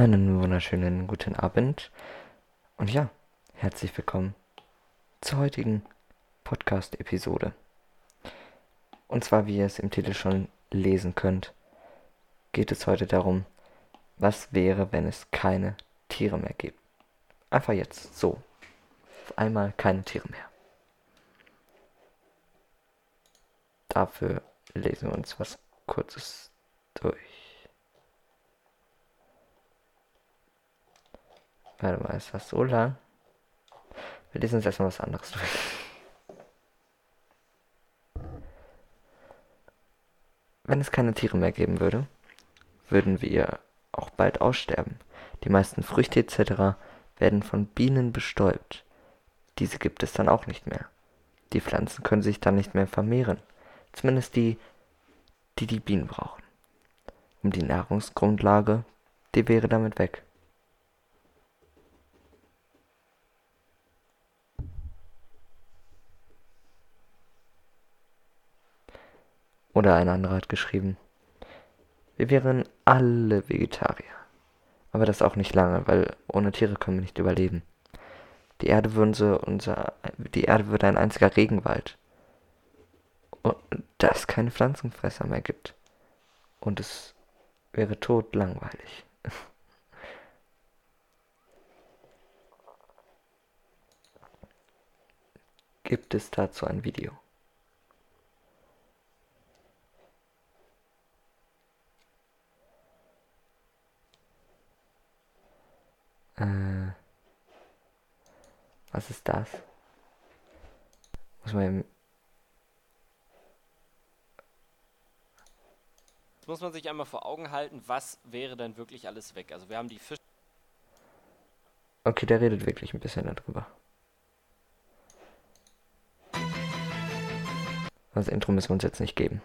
Einen wunderschönen guten Abend und ja, herzlich willkommen zur heutigen Podcast-Episode. Und zwar, wie ihr es im Titel schon lesen könnt, geht es heute darum, was wäre, wenn es keine Tiere mehr gibt. Einfach jetzt so. Auf einmal keine Tiere mehr. Dafür lesen wir uns was Kurzes durch. Warte mal, ist das so lang? Wir lesen uns erstmal was anderes durch. Wenn es keine Tiere mehr geben würde, würden wir auch bald aussterben. Die meisten Früchte etc. werden von Bienen bestäubt. Diese gibt es dann auch nicht mehr. Die Pflanzen können sich dann nicht mehr vermehren. Zumindest die, die die Bienen brauchen. Um die Nahrungsgrundlage, die wäre damit weg. Oder ein anderer hat geschrieben, wir wären alle Vegetarier. Aber das auch nicht lange, weil ohne Tiere können wir nicht überleben. Die Erde würde so unser, die Erde würde ein einziger Regenwald. Und da es keine Pflanzenfresser mehr gibt. Und es wäre tot langweilig. Gibt es dazu ein Video? Äh, was ist das? Muss man eben. Jetzt muss man sich einmal vor Augen halten, was wäre denn wirklich alles weg? Also wir haben die Fische. Okay, der redet wirklich ein bisschen darüber. Das Intro müssen wir uns jetzt nicht geben.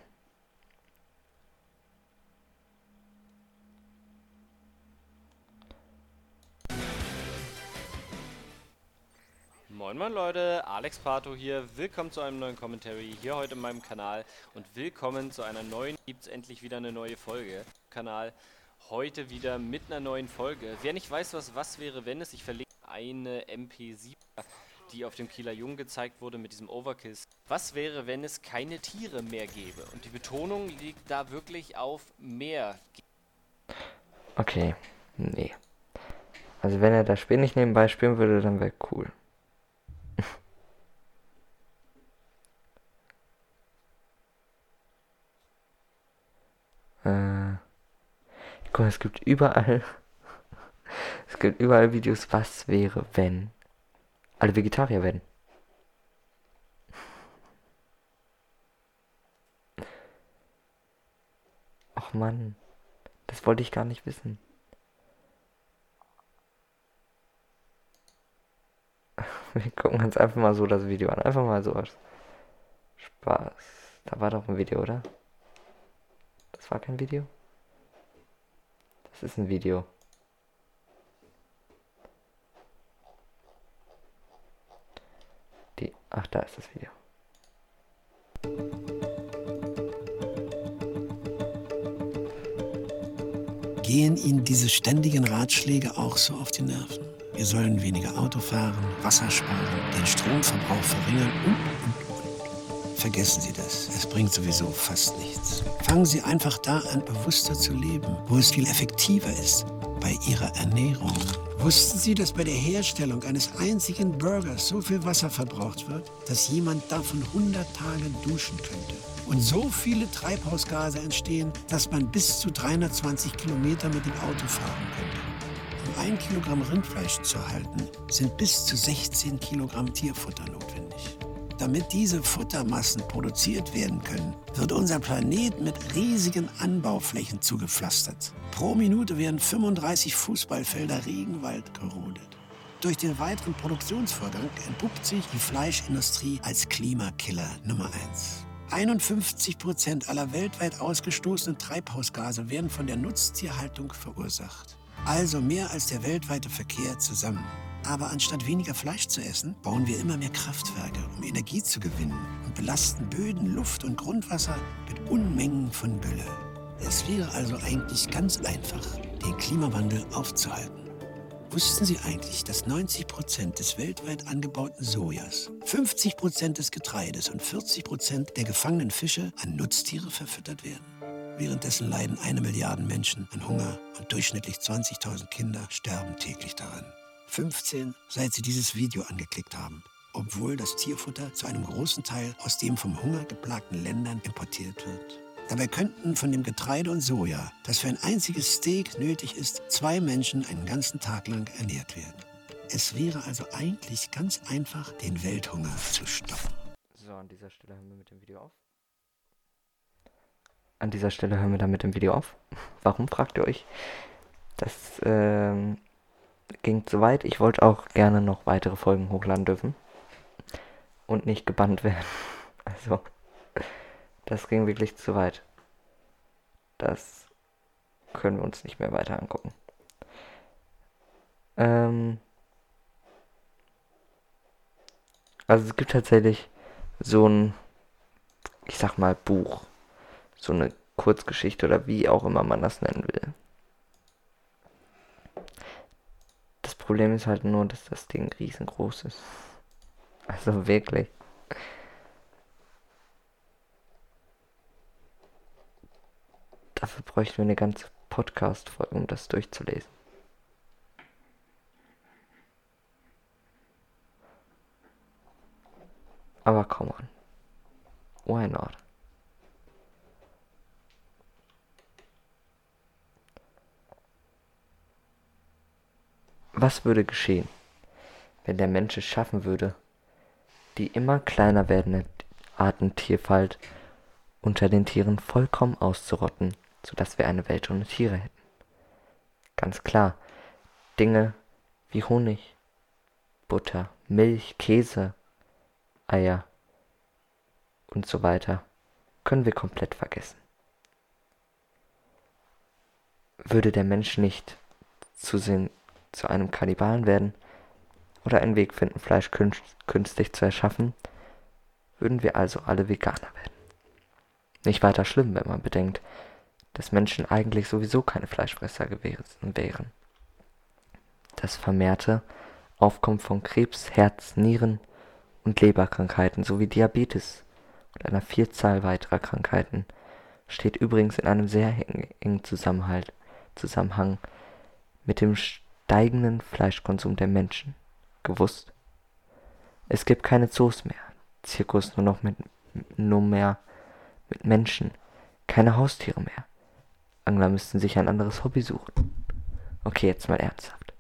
Moin moin Leute, Alex Pato hier. Willkommen zu einem neuen Commentary hier heute in meinem Kanal und willkommen zu einer neuen, gibt es endlich wieder eine neue Folge. Kanal heute wieder mit einer neuen Folge. Wer nicht weiß, was was wäre, wenn es, ich verlinke eine MP7, die auf dem Kieler Jungen gezeigt wurde mit diesem Overkill. Was wäre, wenn es keine Tiere mehr gäbe? Und die Betonung liegt da wirklich auf mehr. Okay, nee. Also wenn er das Spiel nicht nebenbei spielen würde, dann wäre cool. Guck mal, es gibt überall. es gibt überall Videos, was wäre, wenn alle Vegetarier werden. Ach Mann, das wollte ich gar nicht wissen. Wir gucken uns einfach mal so das Video an. Einfach mal so aus Spaß. Da war doch ein Video, oder? Das war kein Video? Das ist ein Video. Die. Ach, da ist das Video. Gehen Ihnen diese ständigen Ratschläge auch so auf die Nerven? Wir sollen weniger Auto fahren, Wasser sparen, den Stromverbrauch verringern und, und. Vergessen Sie das. Es bringt sowieso fast nichts. Fangen Sie einfach da an, bewusster zu leben, wo es viel effektiver ist bei Ihrer Ernährung. Wussten Sie, dass bei der Herstellung eines einzigen Burgers so viel Wasser verbraucht wird, dass jemand davon 100 Tage duschen könnte? Und so viele Treibhausgase entstehen, dass man bis zu 320 Kilometer mit dem Auto fahren könnte. Um ein Kilogramm Rindfleisch zu erhalten, sind bis zu 16 Kilogramm Tierfutter notwendig. Damit diese Futtermassen produziert werden können, wird unser Planet mit riesigen Anbauflächen zugepflastert. Pro Minute werden 35 Fußballfelder Regenwald gerodet. Durch den weiteren Produktionsvorgang entpuppt sich die Fleischindustrie als Klimakiller Nummer 1. 51 Prozent aller weltweit ausgestoßenen Treibhausgase werden von der Nutztierhaltung verursacht. Also mehr als der weltweite Verkehr zusammen. Aber anstatt weniger Fleisch zu essen, bauen wir immer mehr Kraftwerke, um Energie zu gewinnen und belasten Böden, Luft und Grundwasser mit Unmengen von Gülle. Es wäre also eigentlich ganz einfach, den Klimawandel aufzuhalten. Wussten Sie eigentlich, dass 90 Prozent des weltweit angebauten Sojas, 50 Prozent des Getreides und 40 Prozent der gefangenen Fische an Nutztiere verfüttert werden? Währenddessen leiden eine Milliarde Menschen an Hunger und durchschnittlich 20.000 Kinder sterben täglich daran. 15, seit sie dieses Video angeklickt haben, obwohl das Tierfutter zu einem großen Teil aus den vom Hunger geplagten Ländern importiert wird. Dabei könnten von dem Getreide und Soja, das für ein einziges Steak nötig ist, zwei Menschen einen ganzen Tag lang ernährt werden. Es wäre also eigentlich ganz einfach, den Welthunger zu stoppen. So, an dieser Stelle hören wir mit dem Video auf. An dieser Stelle hören wir dann mit dem Video auf. Warum, fragt ihr euch? Das ähm, ging zu weit. Ich wollte auch gerne noch weitere Folgen hochladen dürfen. Und nicht gebannt werden. Also, das ging wirklich zu weit. Das können wir uns nicht mehr weiter angucken. Ähm, also es gibt tatsächlich so ein, ich sag mal, Buch. So eine Kurzgeschichte oder wie auch immer man das nennen will. Das Problem ist halt nur, dass das Ding riesengroß ist. Also wirklich. Dafür bräuchten wir eine ganze Podcast-Folge, um das durchzulesen. Aber come on. Why not? Was würde geschehen, wenn der Mensch es schaffen würde, die immer kleiner werdende Artentierfalt unter den Tieren vollkommen auszurotten sodass wir eine Welt ohne Tiere hätten. Ganz klar, Dinge wie Honig, Butter, Milch, Käse, Eier und so weiter können wir komplett vergessen. Würde der Mensch nicht zu, sehen, zu einem Kannibalen werden oder einen Weg finden, Fleisch künstlich zu erschaffen, würden wir also alle Veganer werden. Nicht weiter schlimm, wenn man bedenkt, dass Menschen eigentlich sowieso keine Fleischfresser gewesen wären. Das vermehrte Aufkommen von Krebs, Herz, Nieren und Leberkrankheiten sowie Diabetes und einer Vielzahl weiterer Krankheiten steht übrigens in einem sehr engen Zusammenhang mit dem steigenden Fleischkonsum der Menschen. Gewusst? Es gibt keine Zoos mehr, Zirkus nur noch mit nur mehr mit Menschen, keine Haustiere mehr. Angler müssten sich ein anderes Hobby suchen. Okay, jetzt mal ernsthaft.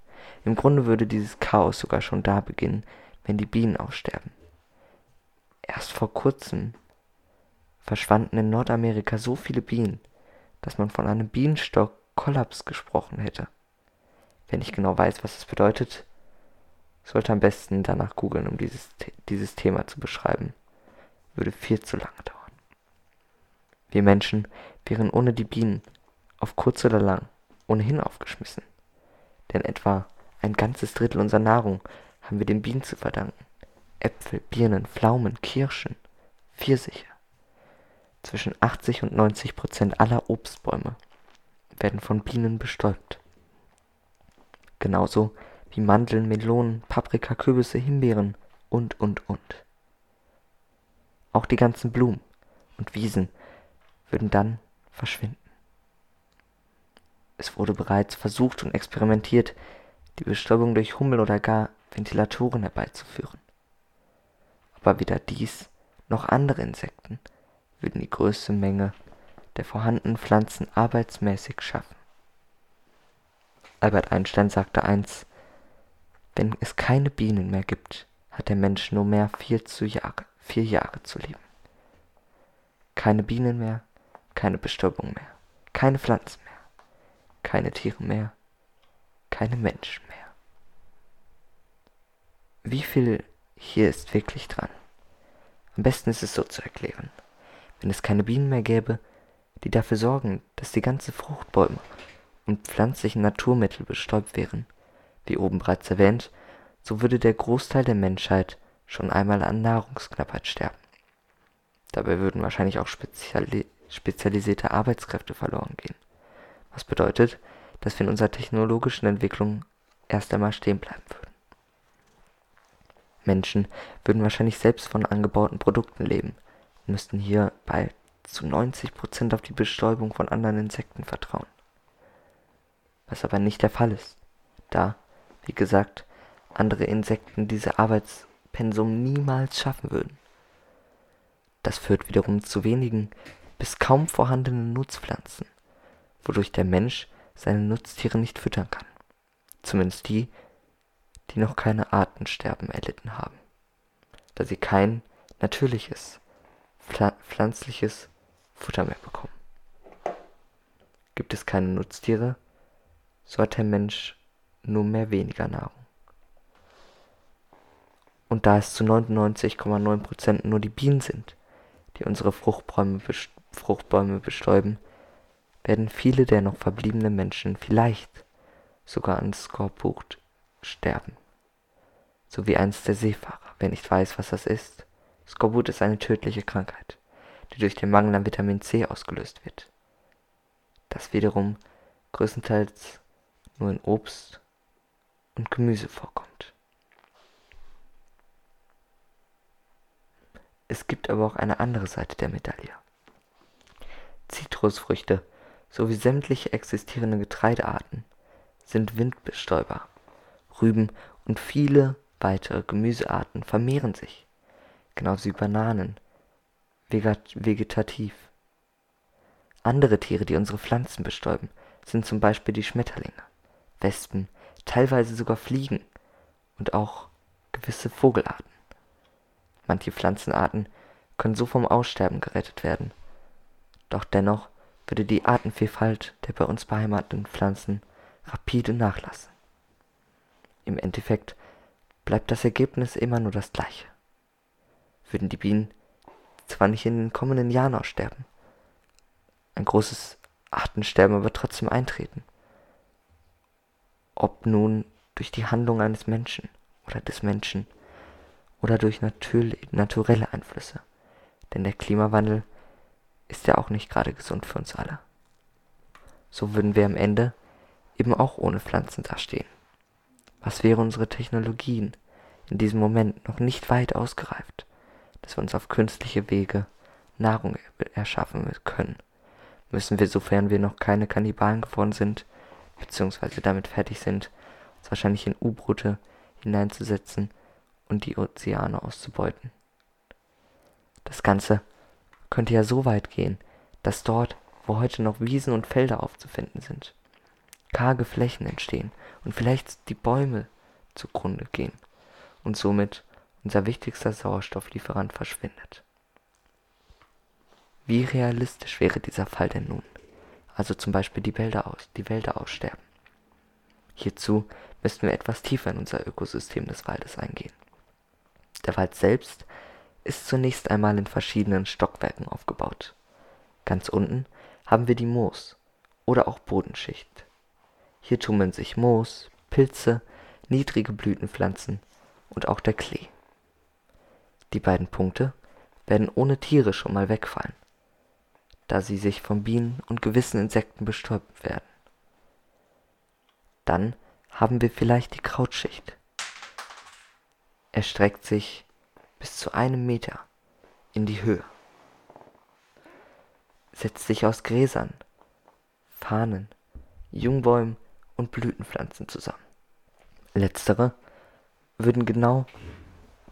Im Grunde würde dieses Chaos sogar schon da beginnen, wenn die Bienen aussterben. Erst vor kurzem verschwanden in Nordamerika so viele Bienen, dass man von einem Bienenstock-Kollaps gesprochen hätte. Wenn ich genau weiß, was es bedeutet, sollte am besten danach googeln, um dieses, dieses Thema zu beschreiben. Würde viel zu lange dauern. Wir Menschen wären ohne die Bienen auf kurz oder lang ohnehin aufgeschmissen. Denn etwa ein ganzes Drittel unserer Nahrung haben wir den Bienen zu verdanken. Äpfel, Birnen, Pflaumen, Kirschen, Pfirsiche. Zwischen 80 und 90 Prozent aller Obstbäume werden von Bienen bestäubt. Genauso wie Mandeln, Melonen, Paprika, Kürbisse, Himbeeren und, und, und. Auch die ganzen Blumen und Wiesen würden dann verschwinden. Es wurde bereits versucht und experimentiert, die Bestäubung durch Hummel oder gar Ventilatoren herbeizuführen. Aber weder dies noch andere Insekten würden die größte Menge der vorhandenen Pflanzen arbeitsmäßig schaffen. Albert Einstein sagte einst, wenn es keine Bienen mehr gibt, hat der Mensch nur mehr vier, zu Jahre, vier Jahre zu leben. Keine Bienen mehr, keine Bestäubung mehr, keine Pflanzen mehr keine Tiere mehr, keine Menschen mehr. Wie viel hier ist wirklich dran? Am besten ist es so zu erklären. Wenn es keine Bienen mehr gäbe, die dafür sorgen, dass die ganzen Fruchtbäume und pflanzlichen Naturmittel bestäubt wären, wie oben bereits erwähnt, so würde der Großteil der Menschheit schon einmal an Nahrungsknappheit sterben. Dabei würden wahrscheinlich auch speziali spezialisierte Arbeitskräfte verloren gehen was bedeutet, dass wir in unserer technologischen Entwicklung erst einmal stehen bleiben würden. Menschen würden wahrscheinlich selbst von angebauten Produkten leben und müssten hierbei zu 90% auf die Bestäubung von anderen Insekten vertrauen. Was aber nicht der Fall ist, da, wie gesagt, andere Insekten diese Arbeitspensum niemals schaffen würden. Das führt wiederum zu wenigen bis kaum vorhandenen Nutzpflanzen, wodurch der Mensch seine Nutztiere nicht füttern kann. Zumindest die, die noch keine Artensterben erlitten haben, da sie kein natürliches, pflanzliches Futter mehr bekommen. Gibt es keine Nutztiere, so hat der Mensch nur mehr weniger Nahrung. Und da es zu 99,9% nur die Bienen sind, die unsere Fruchtbäume, Fruchtbäume bestäuben, werden viele der noch verbliebenen Menschen vielleicht sogar an Skorbut sterben. So wie einst der Seefahrer, wer nicht weiß, was das ist. Skorbut ist eine tödliche Krankheit, die durch den Mangel an Vitamin C ausgelöst wird. Das wiederum größtenteils nur in Obst und Gemüse vorkommt. Es gibt aber auch eine andere Seite der Medaille. Zitrusfrüchte sowie sämtliche existierende Getreidearten sind Windbestäuber. Rüben und viele weitere Gemüsearten vermehren sich, genauso wie Bananen, vegetativ. Andere Tiere, die unsere Pflanzen bestäuben, sind zum Beispiel die Schmetterlinge, Wespen, teilweise sogar Fliegen und auch gewisse Vogelarten. Manche Pflanzenarten können so vom Aussterben gerettet werden. Doch dennoch würde die Artenvielfalt der bei uns beheimateten Pflanzen rapide nachlassen. Im Endeffekt bleibt das Ergebnis immer nur das gleiche. Würden die Bienen zwar nicht in den kommenden Jahren aussterben, ein großes Artensterben aber trotzdem eintreten. Ob nun durch die Handlung eines Menschen oder des Menschen oder durch naturelle Einflüsse. Denn der Klimawandel ist ja auch nicht gerade gesund für uns alle. So würden wir am Ende eben auch ohne Pflanzen dastehen. Was wäre unsere Technologien in diesem Moment noch nicht weit ausgereift, dass wir uns auf künstliche Wege Nahrung erschaffen können, müssen wir, sofern wir noch keine Kannibalen geworden sind, beziehungsweise damit fertig sind, uns wahrscheinlich in U-Boote hineinzusetzen und die Ozeane auszubeuten. Das Ganze könnte ja so weit gehen, dass dort, wo heute noch Wiesen und Felder aufzufinden sind, karge Flächen entstehen und vielleicht die Bäume zugrunde gehen und somit unser wichtigster Sauerstofflieferant verschwindet. Wie realistisch wäre dieser Fall denn nun? Also zum Beispiel die Wälder, aus, die Wälder aussterben. Hierzu müssten wir etwas tiefer in unser Ökosystem des Waldes eingehen. Der Wald selbst ist zunächst einmal in verschiedenen Stockwerken aufgebaut. Ganz unten haben wir die Moos- oder auch Bodenschicht. Hier tummeln sich Moos, Pilze, niedrige Blütenpflanzen und auch der Klee. Die beiden Punkte werden ohne Tiere schon mal wegfallen, da sie sich von Bienen und gewissen Insekten bestäubt werden. Dann haben wir vielleicht die Krautschicht. Er streckt sich bis zu einem Meter in die Höhe, setzt sich aus Gräsern, Fahnen, Jungbäumen und Blütenpflanzen zusammen. Letztere würden genau,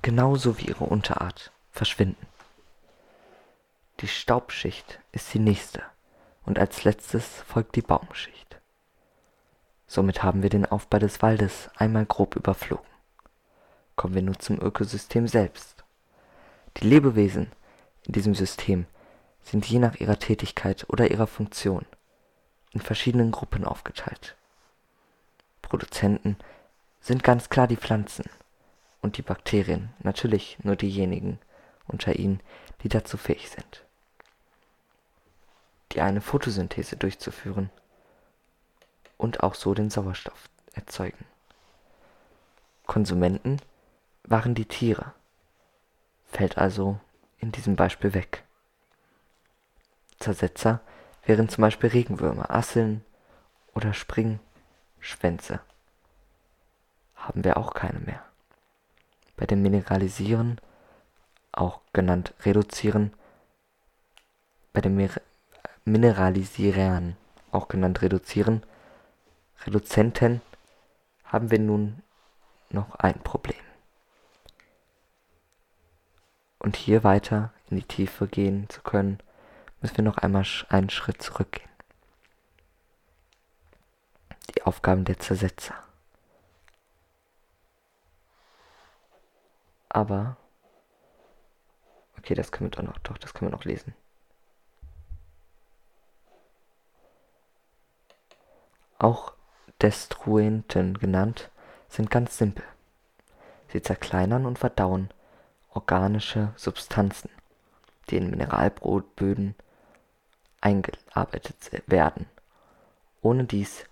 genauso wie ihre Unterart verschwinden. Die Staubschicht ist die nächste und als letztes folgt die Baumschicht. Somit haben wir den Aufbau des Waldes einmal grob überflogen. Kommen wir nun zum Ökosystem selbst. Die Lebewesen in diesem System sind je nach ihrer Tätigkeit oder ihrer Funktion in verschiedenen Gruppen aufgeteilt. Produzenten sind ganz klar die Pflanzen und die Bakterien natürlich nur diejenigen unter ihnen, die dazu fähig sind, die eine Photosynthese durchzuführen und auch so den Sauerstoff erzeugen. Konsumenten waren die Tiere, fällt also in diesem Beispiel weg. Zersetzer wären zum Beispiel Regenwürmer, Asseln oder Springschwänze haben wir auch keine mehr. Bei dem Mineralisieren, auch genannt Reduzieren, bei dem Mir Mineralisieren, auch genannt Reduzieren, Reduzenten, haben wir nun noch ein Problem. Und hier weiter in die Tiefe gehen zu können, müssen wir noch einmal einen Schritt zurückgehen. Die Aufgaben der Zersetzer. Aber. Okay, das können wir doch noch, doch, das können wir noch lesen. Auch Destruenten genannt, sind ganz simpel. Sie zerkleinern und verdauen organische Substanzen, die in Mineralböden eingearbeitet werden. Ohne dies,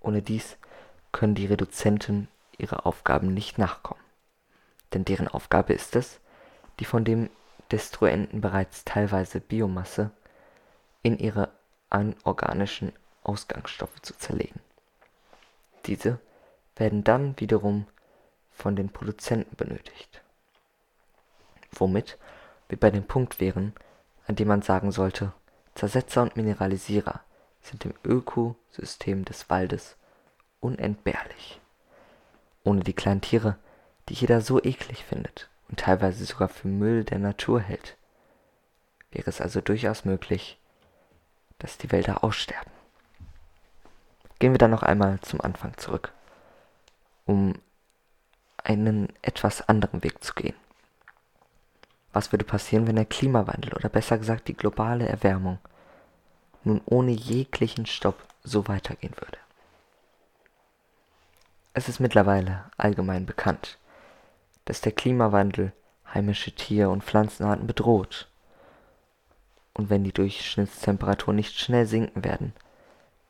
ohne dies können die Reduzenten ihre Aufgaben nicht nachkommen. Denn deren Aufgabe ist es, die von dem Destruenten bereits teilweise Biomasse in ihre anorganischen Ausgangsstoffe zu zerlegen. Diese werden dann wiederum von den Produzenten benötigt. Womit wir bei dem Punkt wären, an dem man sagen sollte, Zersetzer und Mineralisierer sind im Ökosystem des Waldes unentbehrlich. Ohne die kleinen Tiere, die jeder so eklig findet und teilweise sogar für Müll der Natur hält, wäre es also durchaus möglich, dass die Wälder aussterben. Gehen wir dann noch einmal zum Anfang zurück, um einen etwas anderen Weg zu gehen. Was würde passieren, wenn der Klimawandel oder besser gesagt die globale Erwärmung nun ohne jeglichen Stopp so weitergehen würde? Es ist mittlerweile allgemein bekannt, dass der Klimawandel heimische Tier- und Pflanzenarten bedroht. Und wenn die Durchschnittstemperaturen nicht schnell sinken werden,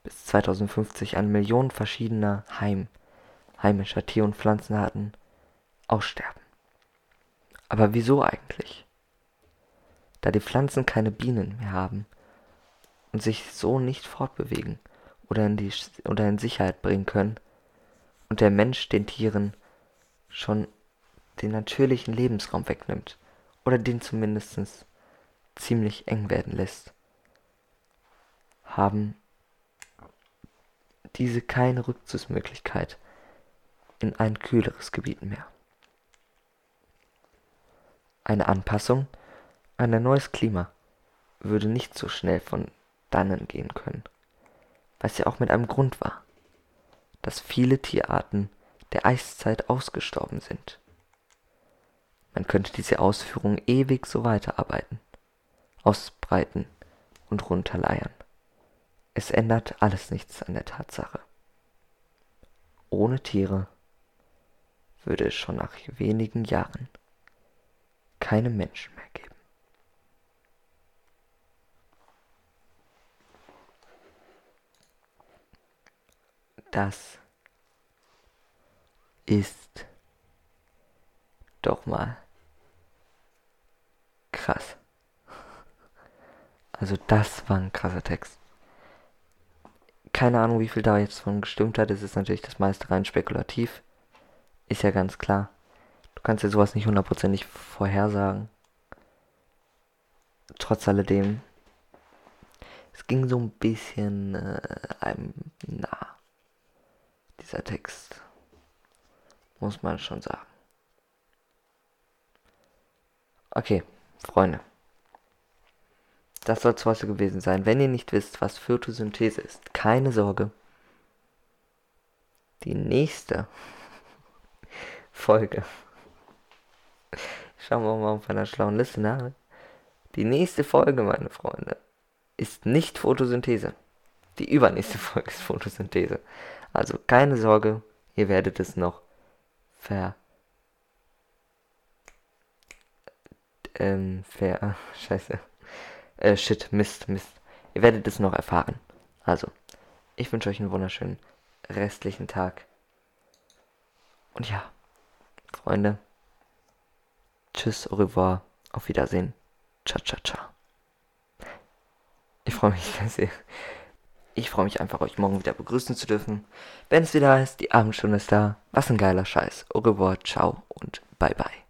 bis 2050 an Millionen verschiedener Heim heimischer Tier- und Pflanzenarten aussterben. Aber wieso eigentlich? Da die Pflanzen keine Bienen mehr haben und sich so nicht fortbewegen oder in, die, oder in Sicherheit bringen können und der Mensch den Tieren schon den natürlichen Lebensraum wegnimmt oder den zumindest ziemlich eng werden lässt, haben diese keine Rückzugsmöglichkeit in ein kühleres Gebiet mehr. Eine Anpassung an ein neues Klima würde nicht so schnell von dannen gehen können, was ja auch mit einem Grund war, dass viele Tierarten der Eiszeit ausgestorben sind. Man könnte diese Ausführungen ewig so weiterarbeiten, ausbreiten und runterleiern. Es ändert alles nichts an der Tatsache. Ohne Tiere würde es schon nach wenigen Jahren keine Menschen mehr geben. Das ist doch mal krass. Also das war ein krasser Text. Keine Ahnung, wie viel da jetzt von gestimmt hat. Es ist natürlich das meiste rein spekulativ. Ist ja ganz klar. Du kannst ja sowas nicht hundertprozentig vorhersagen. Trotz alledem, es ging so ein bisschen äh, einem nah. Dieser Text. Muss man schon sagen. Okay, Freunde. Das soll es heute gewesen sein. Wenn ihr nicht wisst, was Photosynthese ist, keine Sorge. Die nächste Folge Schauen wir mal auf einer schlauen Liste nach. Die nächste Folge, meine Freunde, ist nicht Photosynthese. Die übernächste Folge ist Photosynthese. Also keine Sorge, ihr werdet es noch ver... Ähm, ver... Scheiße. Äh, shit, Mist, Mist. Ihr werdet es noch erfahren. Also, ich wünsche euch einen wunderschönen restlichen Tag. Und ja, Freunde. Tschüss, au revoir, auf Wiedersehen. Ciao, ciao, ciao. Ich freue mich sehr. Ich freue mich einfach, euch morgen wieder begrüßen zu dürfen. Wenn es wieder heißt, die Abendstunde ist da. Was ein geiler Scheiß. Au revoir, ciao und bye bye.